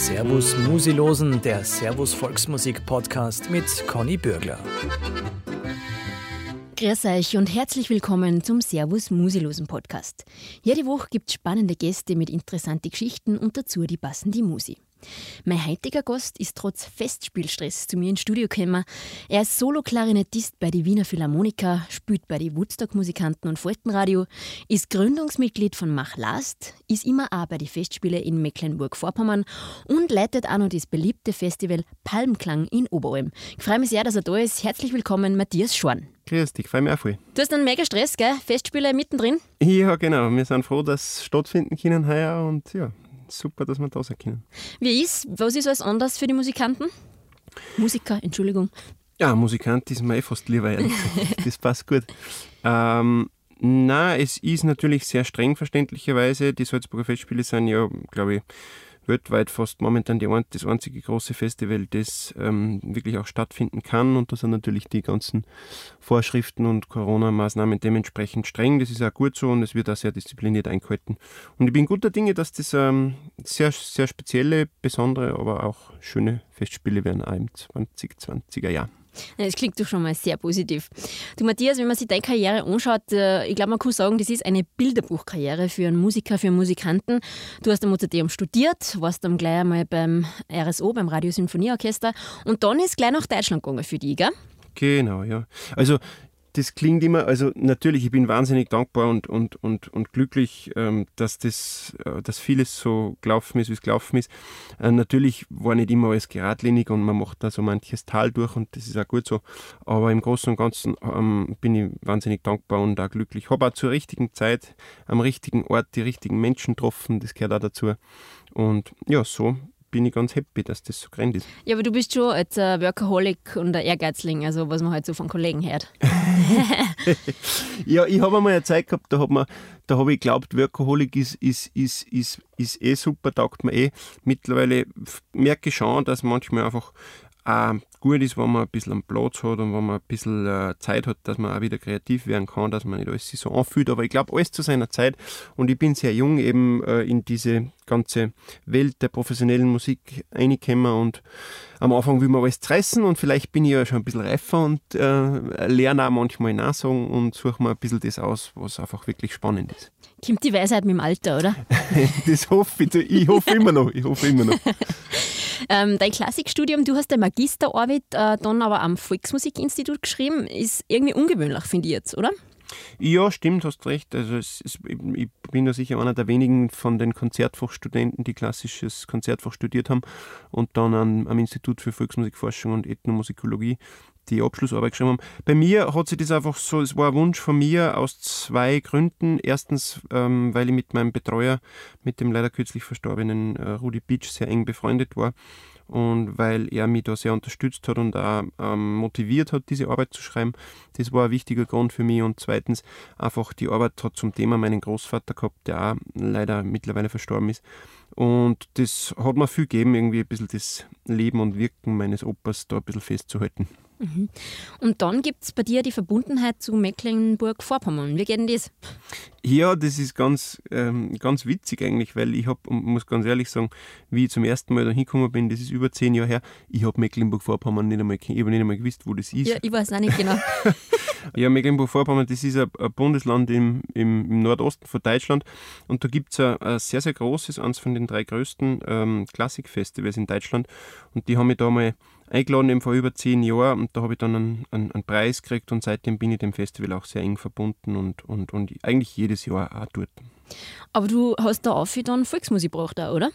Servus Musilosen, der Servus Volksmusik Podcast mit Conny Bürgler. Grüß euch und herzlich willkommen zum Servus Musilosen Podcast. Jede Woche gibt es spannende Gäste mit interessanten Geschichten und dazu die passende Musi. Mein heutiger Gast ist trotz Festspielstress zu mir ins Studio gekommen. Er ist Solo-Klarinettist bei die Wiener Philharmoniker, spielt bei die Woodstock-Musikanten und Faltenradio, ist Gründungsmitglied von Mach Last, ist immer auch bei den Festspielen in Mecklenburg-Vorpommern und leitet auch noch das beliebte Festival Palmklang in Oberalm. Ich freue mich sehr, dass er da ist. Herzlich willkommen, Matthias Schorn. Grüß dich, freue mich auch voll. Du hast einen mega Stress, gell? Festspiele mittendrin? Ja, genau. Wir sind froh, dass es stattfinden können heuer und ja, super, dass wir da sein können. Wie ist, was ist alles anders für die Musikanten? Musiker, Entschuldigung. Ja, Musikant ist mir eh fast lieber, ehrlich Das passt gut. Ähm, na, es ist natürlich sehr streng verständlicherweise. Die Salzburger Festspiele sind ja, glaube ich, weltweit fast momentan die, das einzige große Festival, das ähm, wirklich auch stattfinden kann. Und da sind natürlich die ganzen Vorschriften und Corona-Maßnahmen dementsprechend streng. Das ist auch gut so und es wird auch sehr diszipliniert eingehalten. Und ich bin guter Dinge, dass das ähm, sehr, sehr spezielle, besondere, aber auch schöne Festspiele werden auch im 2020er Jahr. Das klingt doch schon mal sehr positiv. Du Matthias, wenn man sich deine Karriere anschaut, äh, ich glaube, man kann sagen, das ist eine Bilderbuchkarriere für einen Musiker, für einen Musikanten. Du hast am Mozarteum studiert, warst dann gleich einmal beim RSO, beim Radiosymphonieorchester und dann ist gleich nach Deutschland gegangen für dich, gell? Genau, ja. Also das klingt immer, also natürlich, ich bin wahnsinnig dankbar und, und, und, und glücklich, ähm, dass das, äh, dass vieles so gelaufen ist, wie es gelaufen ist. Äh, natürlich war nicht immer alles geradlinig und man macht da so manches Tal durch und das ist auch gut so. Aber im Großen und Ganzen ähm, bin ich wahnsinnig dankbar und auch glücklich. Ich habe auch zur richtigen Zeit am richtigen Ort die richtigen Menschen getroffen, das gehört auch dazu. Und ja, so bin ich ganz happy, dass das so grand ist. Ja, aber du bist schon als Workaholic und ein Ehrgeizling, also was man halt so von Kollegen hört. ja, ich habe einmal eine Zeit gehabt, da habe hab ich geglaubt, Workaholic ist, ist, ist, ist, ist eh super, taugt mir eh. Mittlerweile merke ich schon, dass manchmal einfach auch gut ist, wenn man ein bisschen Platz hat und wenn man ein bisschen äh, Zeit hat, dass man auch wieder kreativ werden kann, dass man nicht alles sich so anfühlt. Aber ich glaube, alles zu seiner Zeit. Und ich bin sehr jung eben äh, in diese ganze Welt der professionellen Musik reingekommen und am Anfang will man alles zerreißen und vielleicht bin ich ja schon ein bisschen reifer und äh, lerne auch manchmal nachsagen und suche mir ein bisschen das aus, was einfach wirklich spannend ist. Kommt die Weisheit mit dem Alter, oder? das hoffe ich. Ich hoffe immer noch. Ich hoffe immer noch. Ähm, dein Klassikstudium, du hast deine Magisterarbeit äh, dann aber am Volksmusikinstitut geschrieben, ist irgendwie ungewöhnlich, finde ich jetzt, oder? Ja, stimmt, hast recht. Also es, es, ich bin ja sicher einer der wenigen von den Konzertfachstudenten, die klassisches Konzertfach studiert haben und dann am, am Institut für Volksmusikforschung und Ethnomusikologie die Abschlussarbeit geschrieben haben. Bei mir hat sich das einfach so, es war ein Wunsch von mir aus zwei Gründen. Erstens, ähm, weil ich mit meinem Betreuer, mit dem leider kürzlich verstorbenen äh, Rudi Beach, sehr eng befreundet war und weil er mich da sehr unterstützt hat und auch ähm, motiviert hat, diese Arbeit zu schreiben. Das war ein wichtiger Grund für mich. Und zweitens, einfach die Arbeit hat zum Thema meinen Großvater gehabt, der auch leider mittlerweile verstorben ist. Und das hat mir viel gegeben, irgendwie ein bisschen das Leben und Wirken meines Opas da ein bisschen festzuhalten. Mhm. Und dann gibt es bei dir die Verbundenheit zu Mecklenburg-Vorpommern. Wie geht denn das? Ja, das ist ganz, ähm, ganz witzig eigentlich, weil ich habe, muss ganz ehrlich sagen, wie ich zum ersten Mal da hingekommen bin, das ist über zehn Jahre her, ich habe Mecklenburg-Vorpommern nicht einmal, ich nicht einmal gewusst, wo das ist. Ja, ich weiß auch nicht genau. ja, Mecklenburg-Vorpommern, das ist ein, ein Bundesland im, im, im, Nordosten von Deutschland und da gibt es ein, ein, sehr, sehr großes, eines von den drei größten ähm, Klassikfestivals in Deutschland und die haben mich da mal eingeladen, eben vor über zehn Jahren. Und da habe ich dann einen, einen, einen, Preis gekriegt und seitdem bin ich dem Festival auch sehr eng verbunden und, und, und eigentlich jedes Jahr auch dort. Aber du hast da auch dann Volksmusik gebracht, oder?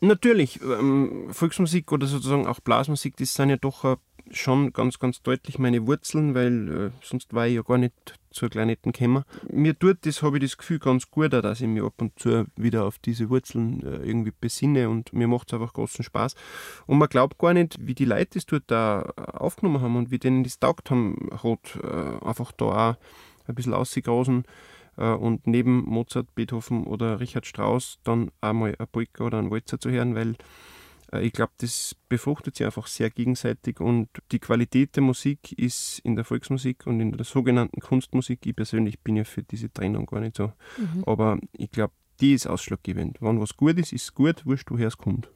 Natürlich, ähm, Volksmusik oder sozusagen auch Blasmusik, das sind ja doch schon ganz, ganz deutlich meine Wurzeln, weil äh, sonst war ich ja gar nicht zur Kleinetten gekommen. Mir tut das, habe ich das Gefühl, ganz gut, dass ich mich ab und zu wieder auf diese Wurzeln äh, irgendwie besinne und mir macht es einfach großen Spaß. Und man glaubt gar nicht, wie die Leute das dort da aufgenommen haben und wie denen das taugt haben, hat äh, einfach da auch ein bisschen ausgegrasen äh, und neben Mozart, Beethoven oder Richard Strauss dann einmal ein Polka oder ein Walzer zu hören, weil äh, ich glaube, das befruchtet sich einfach sehr gegenseitig und die Qualität der Musik ist in der Volksmusik und in der sogenannten Kunstmusik, ich persönlich bin ja für diese Trennung gar nicht so, mhm. aber ich glaube, die ist ausschlaggebend. Wenn was gut ist, ist es gut, wurscht, woher es kommt.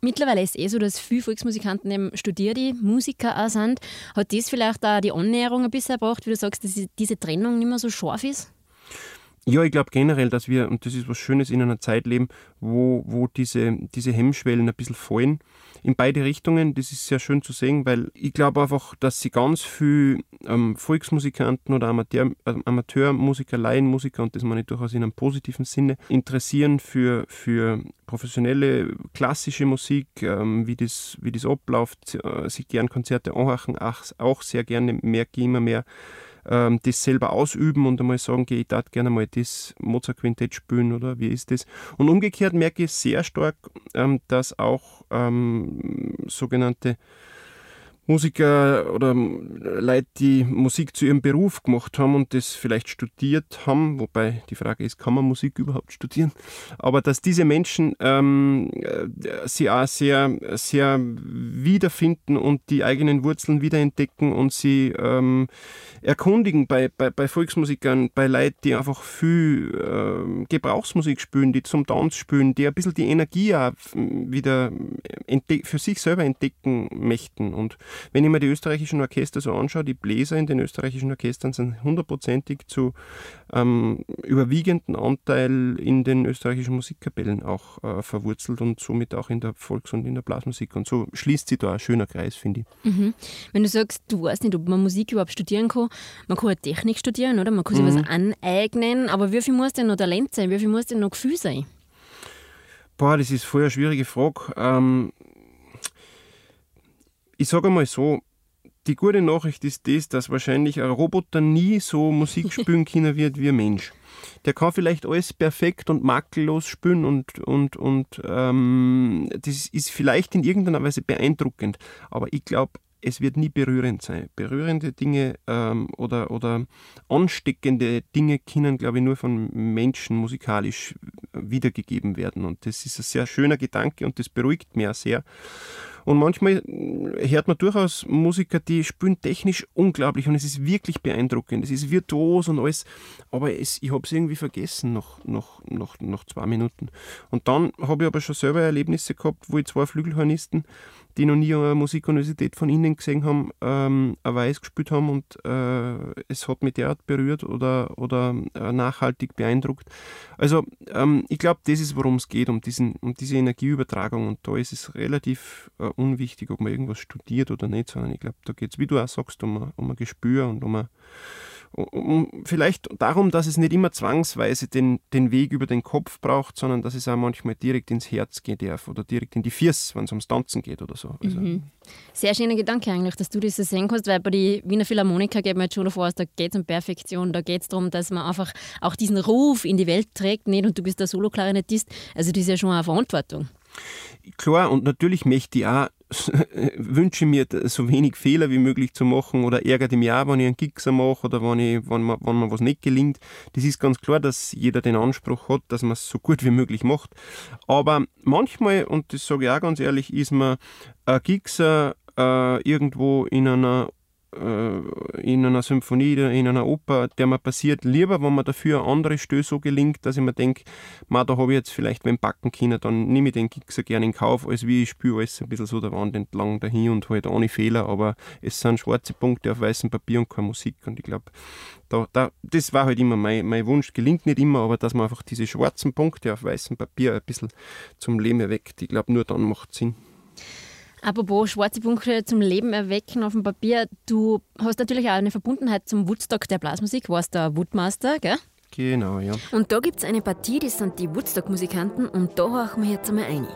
Mittlerweile ist es eh so, dass viele Volksmusikanten eben studierte Musiker auch sind. Hat das vielleicht auch die Annäherung ein bisschen gebracht, wie du sagst, dass diese Trennung nicht mehr so scharf ist? Ja, ich glaube generell, dass wir, und das ist was Schönes, in einer Zeit leben, wo, wo diese, diese Hemmschwellen ein bisschen fallen. In beide Richtungen, das ist sehr schön zu sehen, weil ich glaube einfach, dass sie ganz viel ähm, Volksmusikanten oder Amateur, äh, Amateurmusiker, Laienmusiker, und das meine ich durchaus in einem positiven Sinne, interessieren für, für professionelle klassische Musik, ähm, wie, das, wie das abläuft, äh, sich gern Konzerte anhören, auch, auch sehr gerne, merke ich immer mehr, ähm, das selber ausüben und einmal sagen, okay, ich darf gerne mal das Mozart-Quintett spielen oder wie ist das? Und umgekehrt merke ich sehr stark, ähm, dass auch ähm, sogenannte Musiker oder Leute, die Musik zu ihrem Beruf gemacht haben und das vielleicht studiert haben, wobei die Frage ist, kann man Musik überhaupt studieren? Aber dass diese Menschen ähm, äh, sie auch sehr, sehr wiederfinden und die eigenen Wurzeln wiederentdecken und sie ähm, erkundigen bei, bei, bei Volksmusikern, bei Leuten, die einfach viel äh, Gebrauchsmusik spielen, die zum Tanz spielen, die ein bisschen die Energie auch wieder für sich selber entdecken möchten und wenn ich mir die österreichischen Orchester so anschaue, die Bläser in den österreichischen Orchestern sind hundertprozentig zu ähm, überwiegenden Anteil in den österreichischen Musikkapellen auch äh, verwurzelt und somit auch in der Volks- und in der Blasmusik. Und so schließt sich da ein schöner Kreis, finde ich. Mhm. Wenn du sagst, du weißt nicht, ob man Musik überhaupt studieren kann, man kann halt Technik studieren, oder? Man kann sich mhm. was aneignen, aber wie viel muss denn noch Talent sein? Wie viel muss denn noch Gefühl sein? Boah, das ist voll eine schwierige Frage. Ähm, ich sage mal so, die gute Nachricht ist das, dass wahrscheinlich ein Roboter nie so Musik spielen können wird wie ein Mensch. Der kann vielleicht alles perfekt und makellos spielen und, und, und ähm, das ist vielleicht in irgendeiner Weise beeindruckend. Aber ich glaube, es wird nie berührend sein. Berührende Dinge ähm, oder, oder ansteckende Dinge können, glaube ich, nur von Menschen musikalisch wiedergegeben werden. Und das ist ein sehr schöner Gedanke und das beruhigt mich auch sehr. Und manchmal hört man durchaus Musiker, die spielen technisch unglaublich und es ist wirklich beeindruckend. Es ist virtuos und alles, aber es, ich habe es irgendwie vergessen nach, nach, nach, nach zwei Minuten. Und dann habe ich aber schon selber Erlebnisse gehabt, wo ich zwei Flügelhornisten die noch nie eine Musikuniversität von ihnen gesehen haben, ähm, eine Weiß gespielt haben und äh, es hat mich derart berührt oder, oder äh, nachhaltig beeindruckt. Also ähm, ich glaube, das ist, worum es geht, um, diesen, um diese Energieübertragung und da ist es relativ äh, unwichtig, ob man irgendwas studiert oder nicht, sondern ich glaube, da geht es, wie du auch sagst, um, um ein Gespür und um ein vielleicht darum, dass es nicht immer zwangsweise den, den Weg über den Kopf braucht, sondern dass es auch manchmal direkt ins Herz gehen darf oder direkt in die Fiers, wenn es ums Tanzen geht oder so. Also mhm. Sehr schöner Gedanke eigentlich, dass du das so sehen kannst, weil bei den Wiener Philharmoniker geht man jetzt schon davor aus, da geht es um Perfektion, da geht es darum, dass man einfach auch diesen Ruf in die Welt trägt, nicht? Und du bist der Solo-Klarinettist, also das ist ja schon eine Verantwortung. Klar, und natürlich möchte ich auch wünsche mir, so wenig Fehler wie möglich zu machen oder ärgert mich auch, wenn ich einen Gixer mache oder wenn, ich, wenn, man, wenn mir was nicht gelingt. Das ist ganz klar, dass jeder den Anspruch hat, dass man es so gut wie möglich macht. Aber manchmal, und das sage ich auch ganz ehrlich, ist man ein Gixer äh, irgendwo in einer in einer Symphonie oder in einer Oper, der mir passiert, lieber, wenn mir dafür eine andere Stöße so gelingt, dass ich mir denke, da habe ich jetzt vielleicht beim Backen können, dann nehme ich den Kick so gerne in Kauf, als wie ich spüre alles ein bisschen so der Wand entlang dahin und halt ohne Fehler, aber es sind schwarze Punkte auf weißem Papier und keine Musik. Und ich glaube, da, da, das war halt immer mein, mein Wunsch, gelingt nicht immer, aber dass man einfach diese schwarzen Punkte auf weißem Papier ein bisschen zum Leben erweckt, ich glaube, nur dann macht es Sinn. Apropos schwarze Punkte zum Leben erwecken auf dem Papier. Du hast natürlich auch eine Verbundenheit zum Woodstock der Blasmusik, warst der Woodmaster, gell? Genau, ja. Und da gibt es eine Partie, das sind die Woodstock-Musikanten und da horchen wir jetzt einmal ein.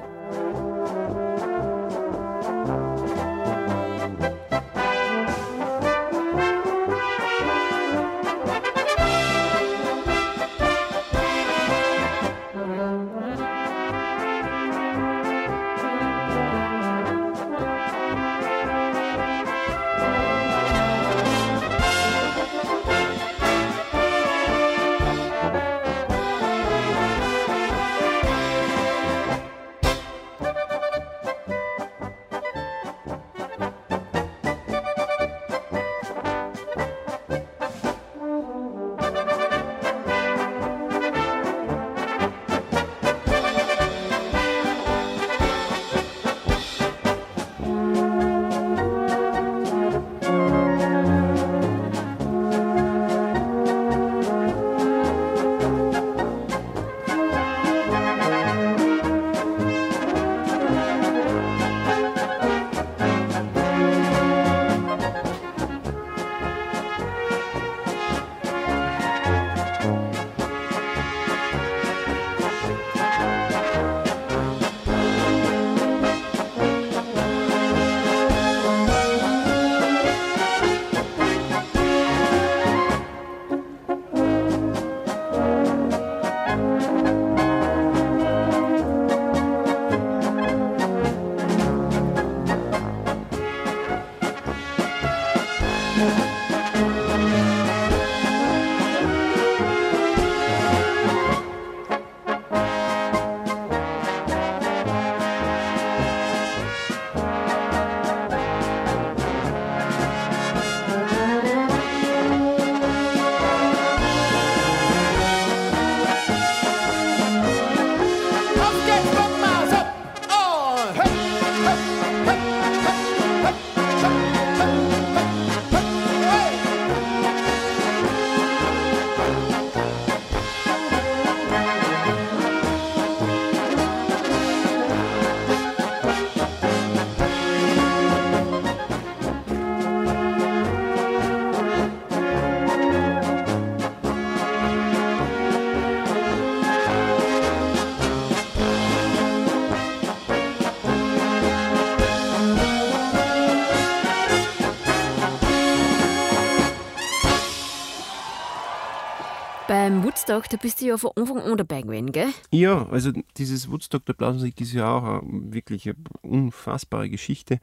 Woodstock, da bist du ja von Anfang an dabei gewesen, gell? Ja, also dieses Woodstock der Blasmusik ist ja auch eine, wirklich eine unfassbare Geschichte.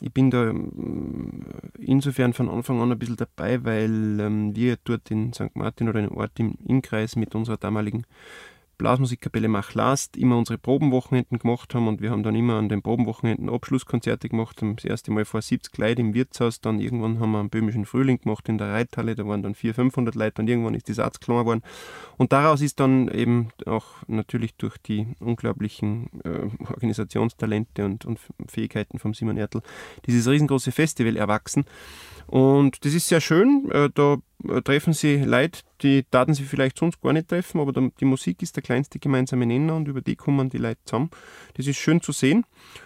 Ich bin da ähm, insofern von Anfang an ein bisschen dabei, weil ähm, wir dort in St. Martin oder einem Ort im Innkreis mit unserer damaligen Blasmusikkapelle Mach Last immer unsere Probenwochenenden gemacht haben und wir haben dann immer an den Probenwochenenden Abschlusskonzerte gemacht. Das erste Mal vor 70 Leuten im Wirtshaus, dann irgendwann haben wir einen böhmischen Frühling gemacht in der Reithalle, da waren dann 400, 500 Leute und irgendwann ist die Satz klar geworden. Und daraus ist dann eben auch natürlich durch die unglaublichen äh, Organisationstalente und, und Fähigkeiten von Simon Ertl dieses riesengroße Festival erwachsen. Und das ist sehr schön. Äh, da äh, treffen sie Leute, die taten sie vielleicht sonst gar nicht treffen, aber die Musik ist der kleinste gemeinsame Nenner und über die kommen die Leute zusammen. Das ist schön zu sehen.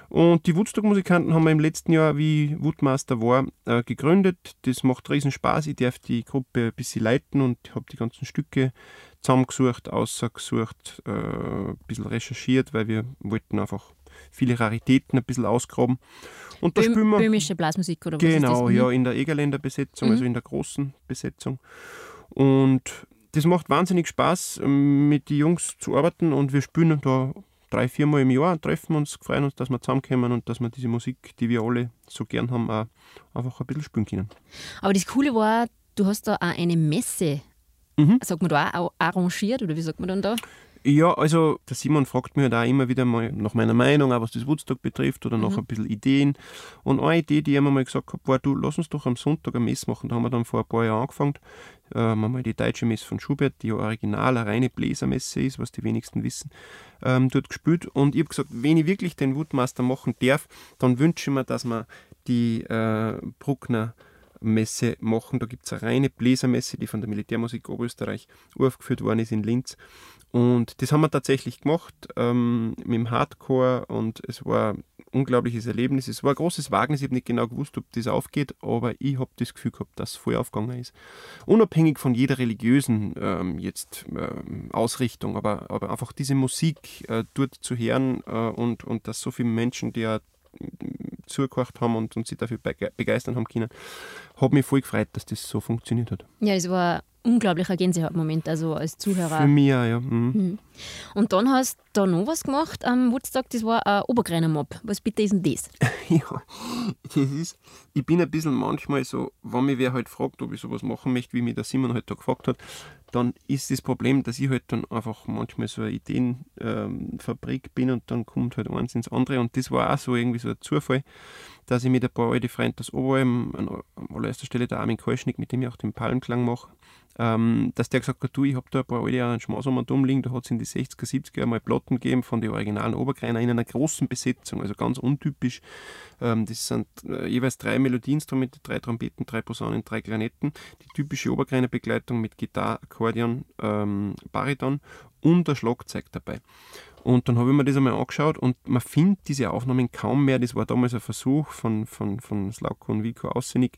Und die Woodstock-Musikanten haben wir im letzten Jahr, wie Woodmaster war, äh, gegründet. Das macht riesen Spaß. Ich darf die Gruppe ein bisschen leiten und habe die ganzen Stücke zusammengesucht, ausgesucht, ein bisschen recherchiert, weil wir wollten einfach viele Raritäten ein bisschen ausgraben. Und da Böhm, spielen wir. Böhmische Blasmusik oder was Genau, ist das? ja, in der Egerländer Besetzung, Mhm. also in der großen Besetzung. Und das macht wahnsinnig Spaß, mit den Jungs zu arbeiten und wir spielen da drei, viermal im Jahr, treffen uns, freuen uns, dass wir zusammenkommen und dass wir diese Musik, die wir alle so gern haben, auch einfach ein bisschen spielen können. Aber das Coole war, du hast da auch eine Messe, Mhm. sagt man da auch, arrangiert oder wie sagt man dann da? Ja, also der Simon fragt mich halt auch immer wieder mal nach meiner Meinung, auch was das Woodstock betrifft oder nach Mhm. ein bisschen Ideen. Und eine Idee, die ich mir mal gesagt habe, war, du, lass uns doch am Sonntag eine Messe machen. Da haben wir dann vor ein paar Jahren angefangen. Äh, haben wir mal die deutsche Messe von Schubert, die ja original eine reine Bläsermesse ist, was die wenigsten wissen, ähm, dort gespielt. Und ich habe gesagt, wenn ich wirklich den Woodmaster machen darf, dann wünsche ich mir, dass wir die äh, Bruckner Messe machen. Da gibt es eine reine Bläsermesse, die von der Militärmusik Oberösterreich aufgeführt worden ist in Linz. Und das haben wir tatsächlich gemacht ähm, mit dem Hardcore und es war ein unglaubliches Erlebnis. Es war ein großes Wagnis. Ich habe nicht genau gewusst, ob das aufgeht, aber ich habe das Gefühl gehabt, dass es voll aufgegangen ist. Unabhängig von jeder religiösen ähm, jetzt ähm, Ausrichtung, aber, aber einfach diese Musik äh, dort zu hören äh, und, und dass so viele Menschen, die ja zugehört haben und, und sich dafür bege- begeistern haben können, hat mich voll gefreut, dass das so funktioniert hat. Ja, es war unglaublicher Gänsehautmoment, also als Zuhörer. Für mich ja. Mhm. Mhm. Und dann hast du da noch was gemacht am Woodstock, das war ein Obergreiner Mob. Was bitte ist denn das? Ja, das ist, ich bin ein bisschen manchmal so, wenn mich wer halt fragt, ob ich sowas machen möchte, wie mich der Simon halt da gefragt hat, dann ist das Problem, dass ich halt dann einfach manchmal so eine Ideenfabrik bin und dann kommt halt eins ins andere und das war auch so irgendwie so ein Zufall, dass ich mit ein paar alten Freunden das Oberalm, an allererster Stelle der Armin Kolschnick, mit dem ich auch den Palmklang mache, ähm, dass der gesagt hat, du, ich habe da ein paar alte Arrangements um und umliegen, da hat es in die 60er, 70er mal Platten gegeben von den originalen Obergreiner in einer großen Besetzung, also ganz untypisch. Ähm, das sind äh, jeweils drei Melodieinstrumente, drei Trompeten, drei Posaunen, drei Klarinetten, die typische Obergreiner Begleitung mit Gitarre, Akkordeon, ähm, Bariton und ein Schlagzeug dabei. Und dann habe ich mir das einmal angeschaut und man findet diese Aufnahmen kaum mehr. Das war damals ein Versuch von, von, von Slauko und Vico Aussenig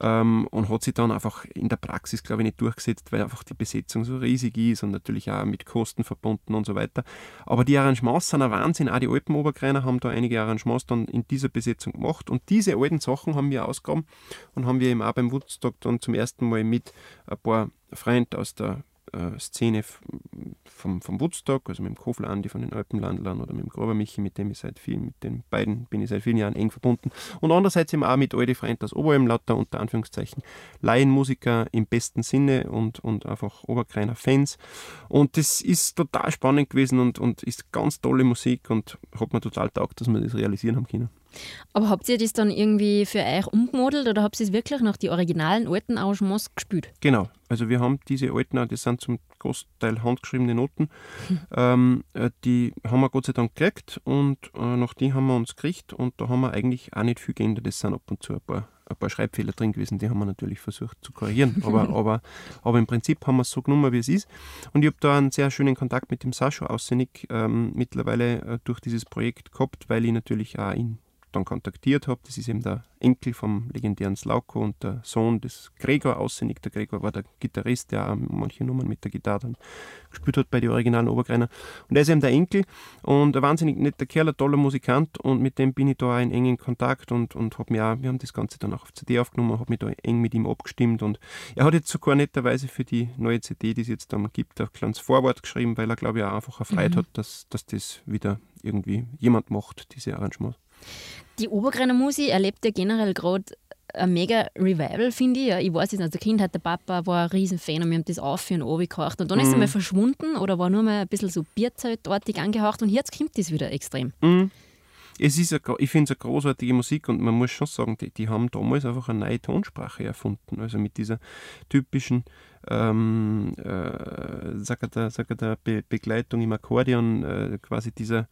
ähm, und hat sich dann einfach in der Praxis, glaube ich, nicht durchgesetzt, weil einfach die Besetzung so riesig ist und natürlich auch mit Kosten verbunden und so weiter. Aber die Arrangements sind ein Wahnsinn. Auch die alten Obergreiner haben da einige Arrangements dann in dieser Besetzung gemacht und diese alten Sachen haben wir ausgegraben und haben wir eben auch beim Woodstock dann zum ersten Mal mit ein paar Freunden aus der äh, Szene vom, vom Woodstock, also mit dem Kofler Andi von den Alpenlandlern oder mit dem Grober Michi, mit dem ich seit vielen, mit den beiden bin ich seit vielen Jahren eng verbunden. Und andererseits eben auch mit alten Freunden aus Oberalm, lauter unter Anführungszeichen Laienmusiker im besten Sinne und, und einfach Oberkreiner Fans. Und das ist total spannend gewesen und, und ist ganz tolle Musik und hat mir total taugt, dass wir das realisieren haben können. Aber habt ihr das dann irgendwie für euch umgemodelt oder habt ihr es wirklich nach die originalen alten Arrangements gespielt? Genau, also wir haben diese alten, das sind zum Großteil handgeschriebene Noten, ähm, äh, die haben wir Gott sei Dank gekriegt und äh, nach die haben wir uns gekriegt und da haben wir eigentlich auch nicht viel geändert. Es sind ab und zu ein paar, ein paar Schreibfehler drin gewesen, die haben wir natürlich versucht zu korrigieren, aber, aber, aber im Prinzip haben wir es so genommen, wie es ist. Und ich habe da einen sehr schönen Kontakt mit dem Sascha Aussenig ähm, mittlerweile äh, durch dieses Projekt gehabt, weil ich natürlich auch ihn dann kontaktiert habe. Das ist eben der Enkel vom legendären Slauko und der Sohn des Gregor aussinnig. Der Gregor war der Gitarrist, der auch manche Nummern mit der Gitarre dann gespielt hat bei den originalen Obergreiner. Und er ist eben der Enkel und ein wahnsinnig netter Kerl, ein toller Musikant und mit dem bin ich da auch in engen Kontakt und, und habe mir auch, wir haben das Ganze dann auch auf CD aufgenommen, habe mich da eng mit ihm abgestimmt und er hat jetzt sogar netterweise für die neue CD, die es jetzt dann gibt, ein kleines Vorwort geschrieben, weil er glaube ich auch einfach erfreut mhm. hat, dass, dass das wieder irgendwie jemand macht, diese Arrangements. Die Obergreiner Musik erlebt ja generell gerade ein mega Revival, finde ich. Ja, ich weiß es nicht, als Kind hat der Papa war ein Riesenfan und wir haben das auf und oben gehaucht. Und dann mm. ist er mhm. mal verschwunden oder war nur mal ein bisschen so bierzeltartig angehaucht und jetzt kommt das wieder extrem. Mm. Es ist eine, ich finde es eine großartige Musik und man muss schon sagen, die, die haben damals einfach eine neue Tonsprache erfunden. Also mit dieser typischen ähm, äh, sag der, sag der Be Begleitung im Akkordeon, äh, quasi dieser,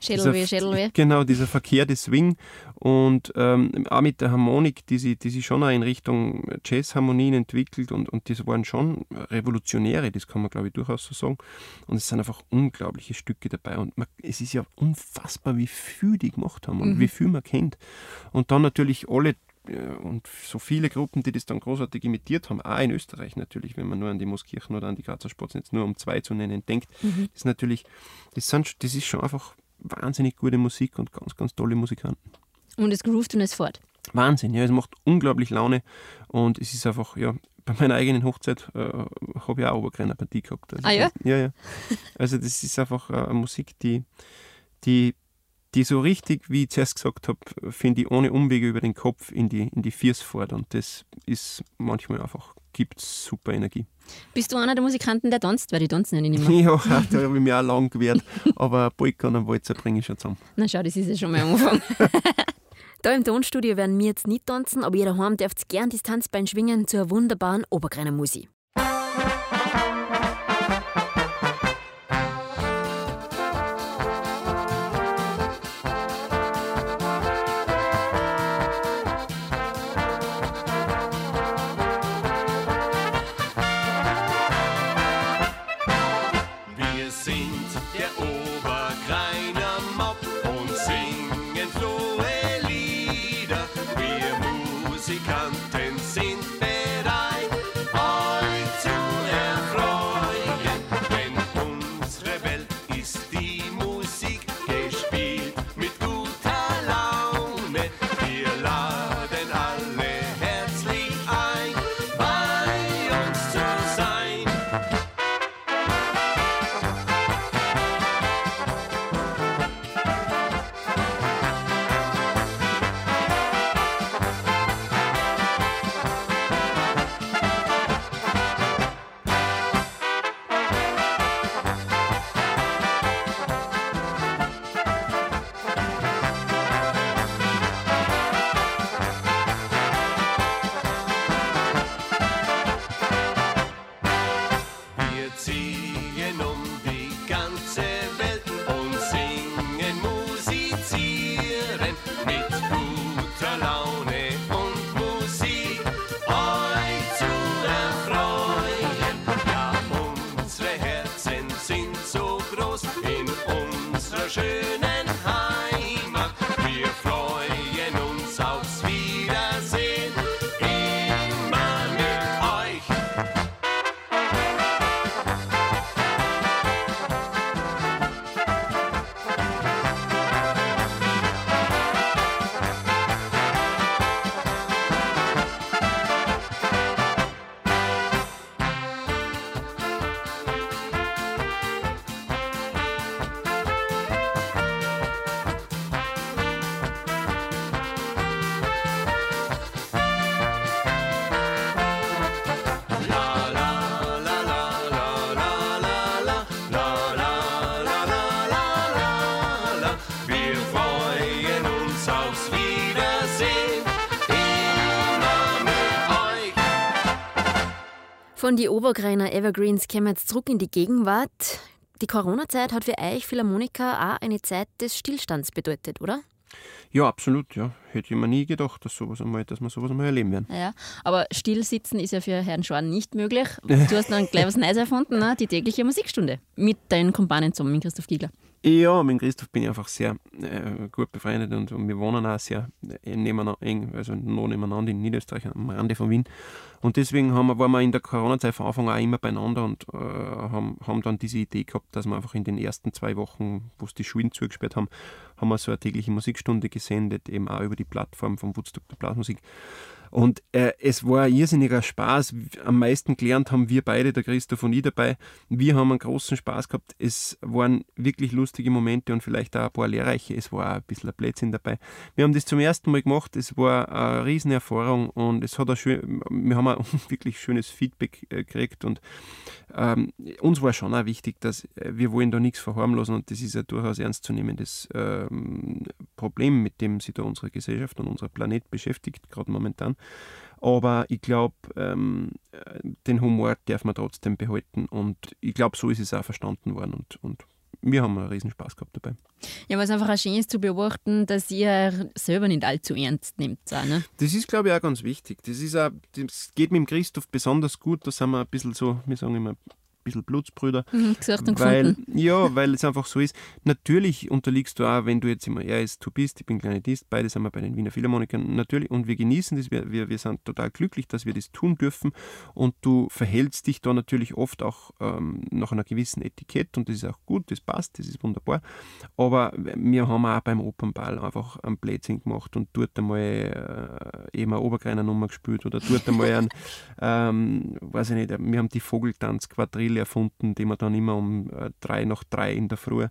Schädelweh, Schädelweh. Genau, dieser verkehrte Swing und ähm, auch mit der Harmonik, die sich, die sich schon auch in Richtung Jazzharmonien entwickelt und, und das waren schon Revolutionäre, das kann man glaube ich durchaus so sagen. Und es sind einfach unglaubliche Stücke dabei und man, es ist ja unfassbar, wie viel die gemacht haben und mhm. wie viel man kennt. Und dann natürlich alle und so viele Gruppen, die das dann großartig imitiert haben, auch in Österreich natürlich, wenn man nur an die Moskirchen oder an die Grazer Sportsnetz nur um zwei zu nennen denkt, mhm. das ist natürlich, das, sind, das ist schon einfach wahnsinnig gute Musik und ganz, ganz tolle Musikanten. Und es groovt und es fort. Wahnsinn, ja, es macht unglaublich Laune und es ist einfach, ja, bei meiner eigenen Hochzeit äh, habe ich auch Obergrenner-Partie gehabt. Also, ah ja? Ja, ja. Also das ist einfach äh, Musik, die, die die so richtig, wie ich zuerst gesagt habe, finde ich, ohne Umwege über den Kopf in die, in die Viers fährt. Und das ist manchmal einfach, gibt super Energie. Bist du einer der Musikanten, der tanzt? Weil die tanzen ja nicht mehr. Ja, da habe ich mir auch lang gewehrt. Aber Polka und Walzer bringe ich schon zusammen. Na schau, das ist ja schon mal am Anfang. da im Tonstudio werden wir jetzt nicht tanzen, aber jeder Heim darf gern das Tanzbein schwingen zur wunderbaren Obergreiner Musik. sing. Von die Obergreiner Evergreens kommen wir jetzt zurück in die Gegenwart. Die Corona-Zeit hat für euch Philharmoniker auch eine Zeit des Stillstands bedeutet, oder? Ja, absolut, ja. Hätte ich mir nie gedacht, dass, sowas einmal, dass wir sowas einmal erleben werden. Ja, aber stillsitzen ist ja für Herrn Schwan nicht möglich. Du hast dann gleich was Neues erfunden, ne? die tägliche Musikstunde mit deinen Kumpanen zusammen, mit Christoph Giegler. Ja, mit Christoph bin ich einfach sehr äh, gut befreundet und, und, wir wohnen auch sehr äh, nebeneinander, eng, also noch nebeneinander in Niederösterreich, am Rande von Wien. Und deswegen haben wir, waren wir in der Corona-Zeit von Anfang an auch immer beieinander und äh, haben, haben dann diese Idee gehabt, dass wir einfach in den ersten zwei Wochen, wo es die Schulen zugesperrt haben, haben wir so eine tägliche Musikstunde gesendet, eben auch über die Plattform von Woodstock der Blasmusik. Und äh, es war ein irrsinniger Spaß. Am meisten gelernt haben wir beide, der Christoph und ich dabei. Wir haben einen großen Spaß gehabt. Es waren wirklich lustige Momente und vielleicht auch ein paar lehrreiche. Es war auch ein bisschen ein Blödsinn dabei. Wir haben das zum ersten Mal gemacht. Es war eine riesen Erfahrung und es hat schön, wir haben ein wirklich schönes Feedback äh, gekriegt und ähm, uns war schon auch wichtig, dass äh, wir wollen da nichts verharmlosen und das ist ein durchaus ernstzunehmendes ähm, Problem, mit dem sich da unsere Gesellschaft und unser Planet beschäftigt, gerade momentan. Aber ich glaube, ähm, den Humor darf man trotzdem behalten und ich glaube, so ist es auch verstanden worden und, und wir haben einen riesen Spaß gehabt dabei. Ja, was einfach auch schön ist zu beobachten, dass ihr selber nicht allzu ernst nehmt. Auch, ne? Das ist, glaube ich, auch ganz wichtig. Das, ist auch, das geht mit dem Christoph besonders gut. Da sind wir ein bisschen so, wir sagen immer, bisschen Blutsbrüder. Mhm, gesagt und weil, Ja, weil es einfach so ist. Natürlich unterliegst du auch, wenn du jetzt immer, er ist, du bist, ich bin Kleinetist, beide sind wir bei den Wiener Philharmonikern, natürlich, und wir genießen das, wir, wir, wir sind total glücklich, dass wir das tun dürfen und du verhältst dich da natürlich oft auch ähm, nach einer gewissen Etikett und das ist auch gut, das passt, das ist wunderbar, aber wir haben auch beim Opernball einfach einen Blödsinn gemacht und dort einmal äh, eben eine Obergreiner Nummer gespielt oder dort einmal ein, ähm, weiß ich nicht, wir haben die Vogeltanzquadrille erfunden, die wir dann immer um äh, drei nach drei in der Früh, äh,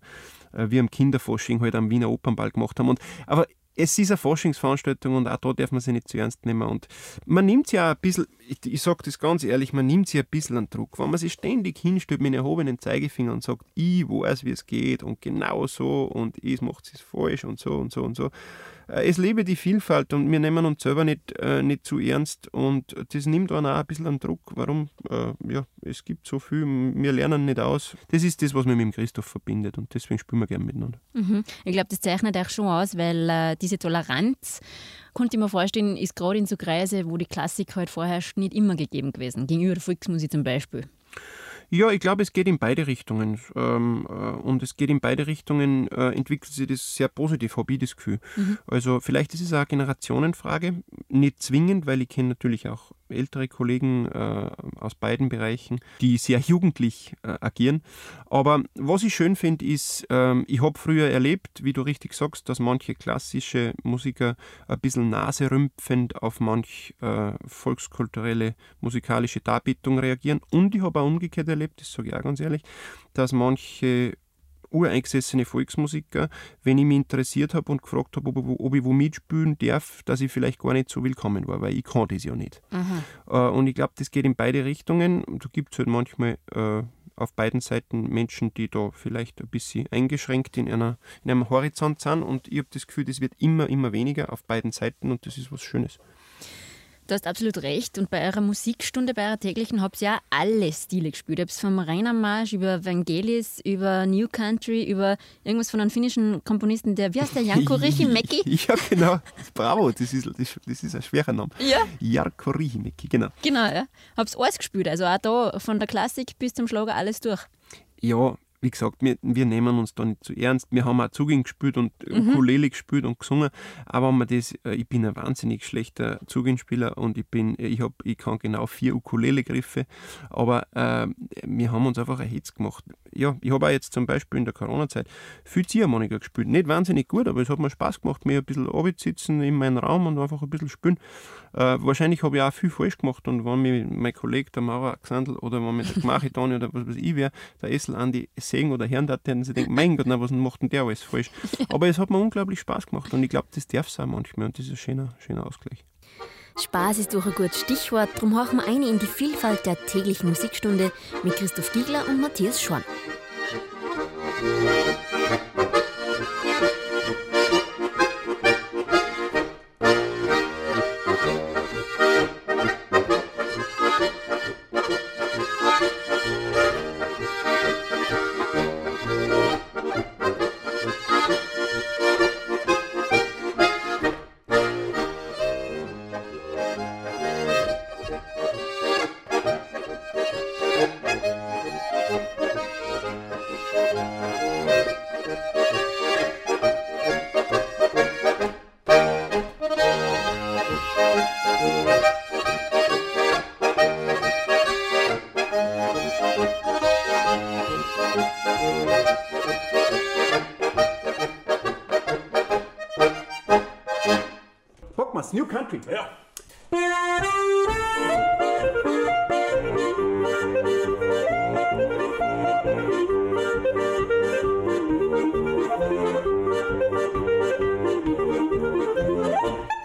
wie am Kinderforsching halt am Wiener Opernball gemacht haben. Und, aber es ist eine Forschungsveranstaltung und auch da darf man sie nicht zu ernst nehmen. Und man nimmt sie ja ein bisschen, ich, ich sage das ganz ehrlich, man nimmt sie ein bisschen an Druck. Wenn man sich ständig hinstellt mit erhobenen Zeigefinger und sagt, ich weiß, wie es geht und genau so und ich mache es falsch und so und so und so, es lebe die Vielfalt und wir nehmen uns selber nicht, äh, nicht zu ernst und das nimmt einen auch ein bisschen an Druck. Warum? Äh, ja, es gibt so viel, wir lernen nicht aus. Das ist das, was mich mit dem Christoph verbindet und deswegen spielen wir gerne miteinander. Mhm. Ich glaube, das zeichnet euch schon aus, weil äh, diese Toleranz, konnte ich mir vorstellen, ist gerade in so Kreise, wo die Klassik halt vorherrscht, nicht immer gegeben gewesen, gegenüber der Volksmusik zum Beispiel. Ja, ich glaube, es geht in beide Richtungen. Ähm, äh, und es geht in beide Richtungen, äh, entwickelt sich das sehr positiv, habe ich das Gefühl. Mhm. Also vielleicht ist es eine Generationenfrage, nicht zwingend, weil ich kenne natürlich auch ältere Kollegen äh, aus beiden Bereichen, die sehr jugendlich äh, agieren. Aber was ich schön finde, ist, ähm, ich habe früher erlebt, wie du richtig sagst, dass manche klassische Musiker ein bisschen naserümpfend auf manch äh, volkskulturelle musikalische Darbietung reagieren. Und ich habe auch umgekehrt erlebt, das sage ich auch ganz ehrlich, dass manche ureingesessene Volksmusiker, wenn ich mich interessiert habe und gefragt habe, ob, ob, ich wo mitspielen darf, dass ich vielleicht gar nicht so willkommen war, weil ich kann das ja nicht. Mhm. Äh, und ich glaube, das geht in beide Richtungen. Da gibt es halt manchmal äh, auf beiden Seiten Menschen, die da vielleicht ein bisschen eingeschränkt in, einer, in einem Horizont sind und ich habe das Gefühl, das wird immer, immer weniger auf beiden Seiten und das ist was Schönes. Du hast absolut recht. Und bei eurer Musikstunde, bei eurer täglichen, habt ihr ja alle Stile gespielt. Ihr habt vom Rainer Marsch über Vangelis, über New Country, über irgendwas von einem finnischen Komponisten, der, wie heißt der, Janko Richimäki? ja, genau. Bravo, das ist, das ist ein schwerer Name. Ja. Jarko Richimäki, genau. Genau, ja. Hab's alles gespielt. Also auch da von der Klassik bis zum Schlager alles durch. Ja, wie gesagt, wir, wir nehmen uns da nicht zu ernst. Wir haben auch Zuging gespielt und mhm. Ukulele gespielt und gesungen. Aber man das, äh, ich bin ein wahnsinnig schlechter Zuginspieler und ich bin, ich hab, ich kann genau vier Ukulele-Griffe. Aber äh, wir haben uns einfach ein Hitz gemacht. Ja, ich habe auch jetzt zum Beispiel in der Corona-Zeit viel Ziehharmonika gespielt. Nicht wahnsinnig gut, aber es hat mir Spaß gemacht, mir ein bisschen sitzen in meinem Raum und einfach ein bisschen spielen. Äh, wahrscheinlich habe ich auch viel falsch gemacht und wenn mir mein Kollege, der Maurer Xandl oder wenn mir der Gmachitani oder was weiß ich wer, der Essel Andi sehen oder hören dann sie denken, mein Gott, na, was macht denn der alles falsch? Aber es hat mir unglaublich Spaß gemacht und ich glaube, das darf es auch manchmal und das ist ein schöner, schöner Ausgleich. Spaß ist doch ein gutes Stichwort, darum hauchen wir eine in die Vielfalt der täglichen Musikstunde mit Christoph Giegler und Matthias Schorn. Bockmas, New Country. Ja.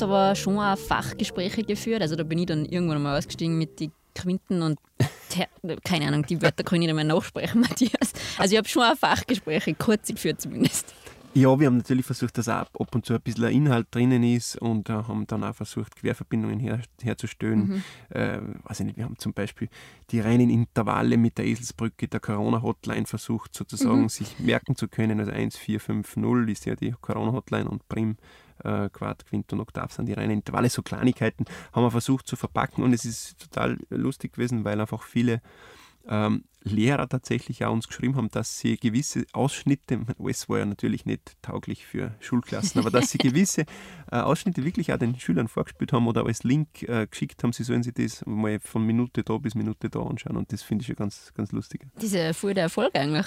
Ihr aber schon auch Fachgespräche geführt. Also da bin ich dann irgendwann mal ausgestiegen mit den Quinten und Ter keine Ahnung, die Wörter kann ich nicht mehr nachsprechen, Matthias. Also ich habe schon auch Fachgespräche kurz geführt zumindest. Ja, wir haben natürlich versucht, dass auch ab und zu ein bisschen Inhalt drinnen ist und äh, haben dann auch versucht, Querverbindungen her, herzustellen. Äh, weiß ich nicht, wir haben zum Beispiel die reinen Intervalle mit der Eselsbrücke der Corona-Hotline versucht, sozusagen sich merken zu können. Also 1450 ist ja die Corona-Hotline und Prim, äh, Quart, Quint und Oktav sind die reinen Intervalle. So Kleinigkeiten haben wir versucht zu verpacken und es ist total lustig gewesen, weil einfach viele ähm, Lehrer tatsächlich auch uns geschrieben haben, dass sie gewisse Ausschnitte, alles war ja natürlich nicht tauglich für Schulklassen, aber dass sie gewisse äh, Ausschnitte wirklich auch den Schülern vorgespielt haben oder als Link äh, geschickt haben, sie sollen sich das mal von Minute da bis Minute da anschauen und das finde ich ja ganz, ganz lustig. Das ist ja voll der Erfolg eigentlich.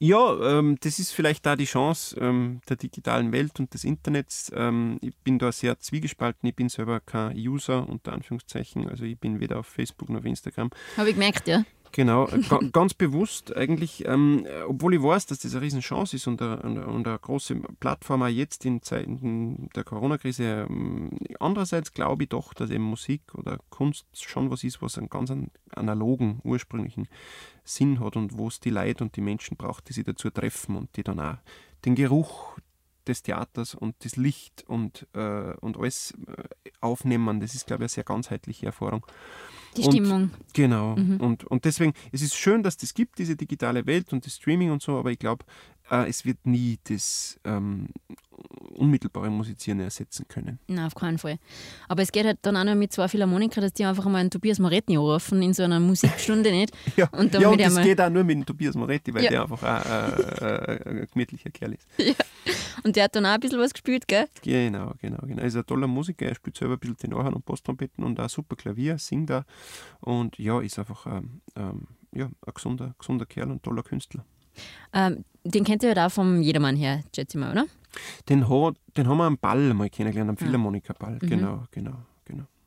Ja, ähm, das ist vielleicht da die Chance ähm, der digitalen Welt und des Internets. Ähm, ich bin da sehr zwiegespalten. Ich bin selber kein User, unter Anführungszeichen. Also ich bin weder auf Facebook noch auf Instagram. Habe ich gemerkt, ja. Genau, äh, ga- ganz bewusst eigentlich, ähm, äh, obwohl ich weiß, dass das eine Riesenchance ist und eine, und eine große Plattform auch jetzt in Zeiten der Corona-Krise. Ähm, andererseits glaube ich doch, dass eben Musik oder Kunst schon was ist, was einen ganz an- analogen, ursprünglichen Sinn hat und wo es die Leute und die Menschen braucht, die sich dazu treffen und die dann auch den Geruch des Theaters und das Licht und, äh, und alles äh, aufnehmen. Das ist, glaube ich, eine sehr ganzheitliche Erfahrung. Die Und- Stimmung. Genau. Und, und deswegen, es ist schön, dass das gibt, diese digitale Welt und das Streaming und so, aber ich glaube, äh, es wird nie das ähm, unmittelbare Musizieren ersetzen können. Nein, auf keinen Fall. Aber es geht halt dann auch noch mit zwei Philharmonikern, dass die einfach mal einen Tobias Moretti anrufen in so einer Musikstunde nicht. Ja, Und ja, und das geht auch nur mit dem Tobias Moretti, weil Ja. der einfach auch äh, äh, ein gemütlicher Kerl ist. Und der hat dann auch ein bisschen was gespielt, gell? Genau, genau, genau. Er ist ein toller Musiker, er spielt selber ein bisschen Tenorhorn und Posttrompeten und auch super Klavier, singt da und ja, ist einfach ähm, ähm, ja, ein gesunder, gesunder Kerl und toller Künstler. Ähm, den kennt ihr ja da vom Jedermann her, schätze ich mal, oder? Den, hat, den haben wir am Ball mal kennengelernt, am Philharmonikerball. Mhm. Genau, genau.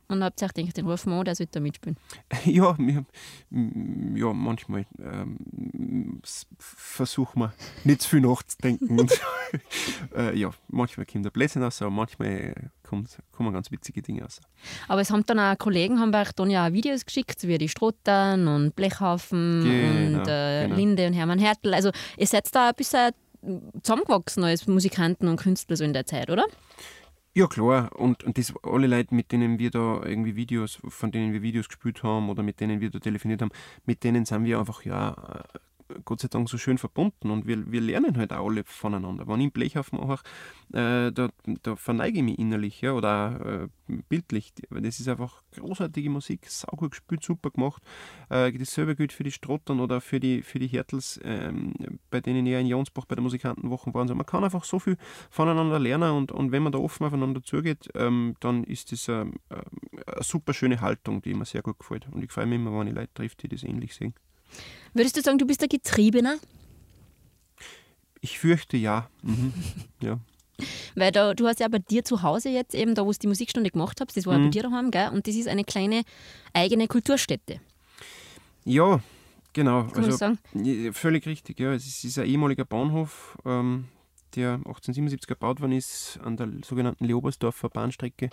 Und habt ihr auch gedacht, den rufen wir an, der sollte da mitspielen. Ja, wir, mm, ja manchmal ähm, versuchen wir nicht zu viel nachzudenken. und, äh, ja, manchmal kommt der Blödsinn raus, aber manchmal kommt, kommen ganz witzige Dinge raus. Aber es haben dann auch Kollegen, haben euch dann ja auch Videos geschickt, wie die Strottern und Blechhaufen Genau, und äh, genau. Linde und Hermann Hertel. Also ihr seid da ein bisschen zusammengewachsen als Musikanten und Künstler so in der Zeit, oder? Ja, klar. Und, und das alle Leute, mit denen wir da irgendwie Videos, von denen wir Videos gespielt haben oder mit denen wir da telefoniert haben, mit denen sind wir einfach ja Gott sei Dank so schön verbunden und wir, wir lernen halt auch alle voneinander. Wenn ich einen Blechhaufen mache, äh, da, da verneige ich mich innerlich ja, oder äh, bildlich. Das ist einfach großartige Musik, saugut gespielt, super gemacht. Äh, dasselbe gilt für die Strottern oder für die, für die Hertels, ähm, bei denen ich in Jonsbach bei der Musikantenwochen waren. Also man kann einfach so viel voneinander lernen und, und wenn man da offen aufeinander zugeht, ähm, dann ist das eine, eine super schöne Haltung, die mir sehr gut gefällt. Und ich freue mich immer, wenn ich Leute trifft, die das ähnlich sehen. Würdest du sagen, du bist der Getriebener? Ich fürchte ja. Mhm. ja. Weil da, du hast ja bei dir zu Hause jetzt eben, da wo du die Musikstunde gemacht hast, das war mhm. bei dir daheim, gell? Und das ist eine kleine eigene Kulturstätte. Ja, genau. Kann also, sagen? Völlig richtig, ja. Es ist ein ehemaliger Bahnhof, ähm, der 1877 gebaut worden ist, an der sogenannten Leobersdorfer Bahnstrecke,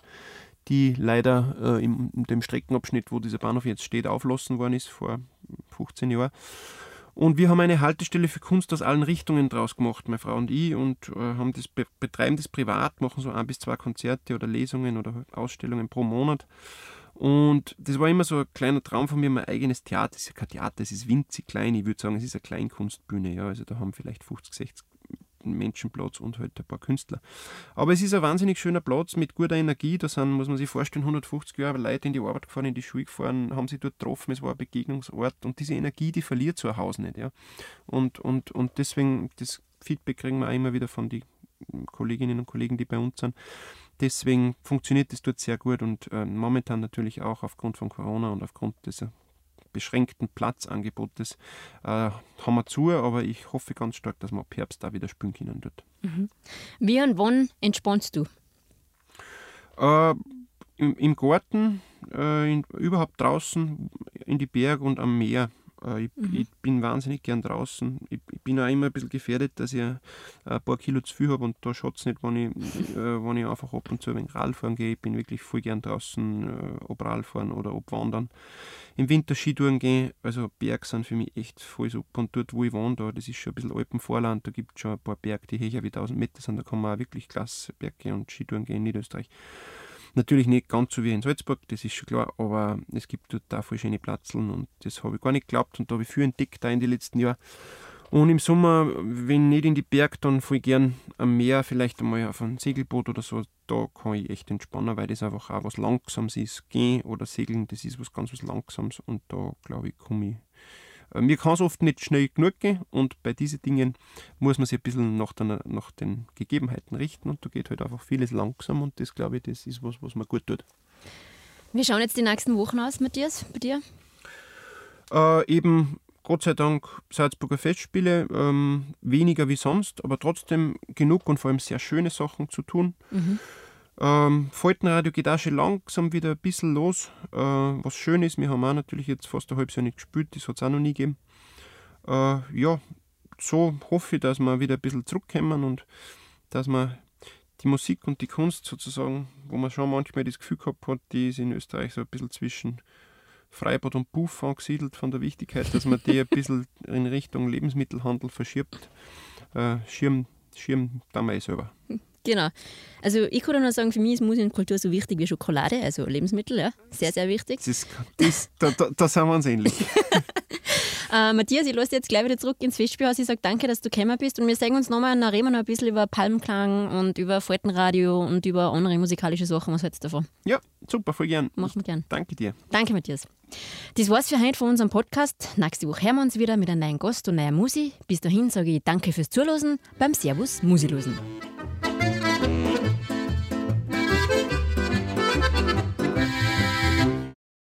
die leider äh, in, in dem Streckenabschnitt, wo dieser Bahnhof jetzt steht, auflassen worden ist vor 15 Jahren. Und wir haben eine Haltestelle für Kunst aus allen Richtungen draus gemacht, meine Frau und ich, und äh, haben das, betreiben das privat, machen so ein bis zwei Konzerte oder Lesungen oder Ausstellungen pro Monat. Und das war immer so ein kleiner Traum von mir, mein eigenes Theater. Das ist ja kein Theater, es ist winzig klein. Ich würde sagen, es ist eine Kleinkunstbühne. Ja. Also da haben vielleicht 50, 60 Menschenplatz und halt ein paar Künstler. Aber es ist ein wahnsinnig schöner Platz mit guter Energie. Da sind, muss man sich vorstellen, 150 Jahre Leute in die Arbeit gefahren, in die Schule gefahren, haben sich dort getroffen, es war ein Begegnungsort und diese Energie, die verliert so ein Haus nicht. Ja. Und, und, und deswegen, das Feedback kriegen wir auch immer wieder von den Kolleginnen und Kollegen, die bei uns sind. Deswegen funktioniert das dort sehr gut und äh, momentan natürlich auch aufgrund von Corona und aufgrund dieser beschränkten Platzangebotes äh, haben wir zu, aber ich hoffe ganz stark, dass wir ab Herbst da wieder spielen können dort. Mhm. Wie und wann entspannst du? Äh, im, im, Garten, äh, in, überhaupt draußen, in die Berge und am Meer. Äh, ich, mhm. ich, bin wahnsinnig gern draußen. Ich, bin auch immer ein bisschen gefährdet, dass ich ein paar Kilo zu viel habe und da schaut es nicht, wenn ich, äh, wenn ich einfach ab und zu ein wenig Radfahren gehe. Ich bin wirklich voll gern draußen, äh, ob Radfahren oder ob Wandern. Im Winter Skitouren gehen, also Berge sind für mich echt voll super. Und dort, wo ich wohne, da, das ist schon ein bisschen Alpenvorland, da gibt es schon ein paar Berge, die höher wie 1000 Meter sind. Da kann man auch wirklich klasse Berge und Skitouren gehen in Niederösterreich. Natürlich nicht ganz so wie in Salzburg, das ist schon klar, aber es gibt dort auch voll schöne Platzeln und das habe ich gar nicht geglaubt und da habe ich viel entdeckt da in den letzten Jahren. Und im Sommer, wenn nicht in die Berge, dann voll gern am Meer, vielleicht einmal auf ein Segelboot oder so. Da kann ich echt entspannen, weil das einfach auch was Langsames ist. Gehen oder Segeln, das ist was ganz was Langsames und da glaube ich, komme ich äh, mir kann es oft nicht schnell genug gehen und bei diesen Dingen muss man sich ein bisschen nach, der, nach den Gegebenheiten richten und da geht halt einfach vieles langsam und das glaube ich, das ist was, was man gut tut. Wie schauen jetzt die nächsten Wochen aus, Matthias, bei dir? Äh, eben Gott sei Dank Salzburger Festspiele, ähm, weniger wie sonst, aber trotzdem genug und vor allem sehr schöne Sachen zu tun. Mhm. Ähm, Faltenradio geht auch schon langsam wieder ein bisschen los, äh, was schön ist. Wir haben auch natürlich jetzt fast ein halbes Jahr nicht gespielt, das hat es auch noch nie gegeben. Äh, ja, so hoffe ich, dass wir wieder ein bisschen zurückkommen und dass man die Musik und die Kunst sozusagen, wo man schon manchmal das Gefühl gehabt hat, die ist in Österreich so ein bisschen zwischen Freibad und Puff angesiedelt von der Wichtigkeit, dass man die ein bisschen in Richtung Lebensmittelhandel verschiebt. Äh, Schirm, Schirm da mal selber. Genau. Also ich kann nur sagen, für mich ist Musik und Kultur so wichtig wie Schokolade, also Lebensmittel, ja. Sehr, sehr wichtig. Das, das, da, da, da sind wir uns ähnlich. äh, Matthias, ich lasse jetzt gleich wieder zurück ins Festspielhaus. Ich sage danke, dass du gekommen bist und wir sehen uns nochmal und reden noch ein bisschen über Palmklang und über Faltenradio und über andere musikalische Sachen. Was hältst du davon? Ja, super, voll gern. Machen wir gern. Danke dir. Danke, Matthias. Das war's für heute von unserem Podcast. Nächste Woche hören wir uns wieder mit einem neuen Gast und neuer Musi. Bis dahin sage ich Danke fürs Zuhören beim Servus Musilosen.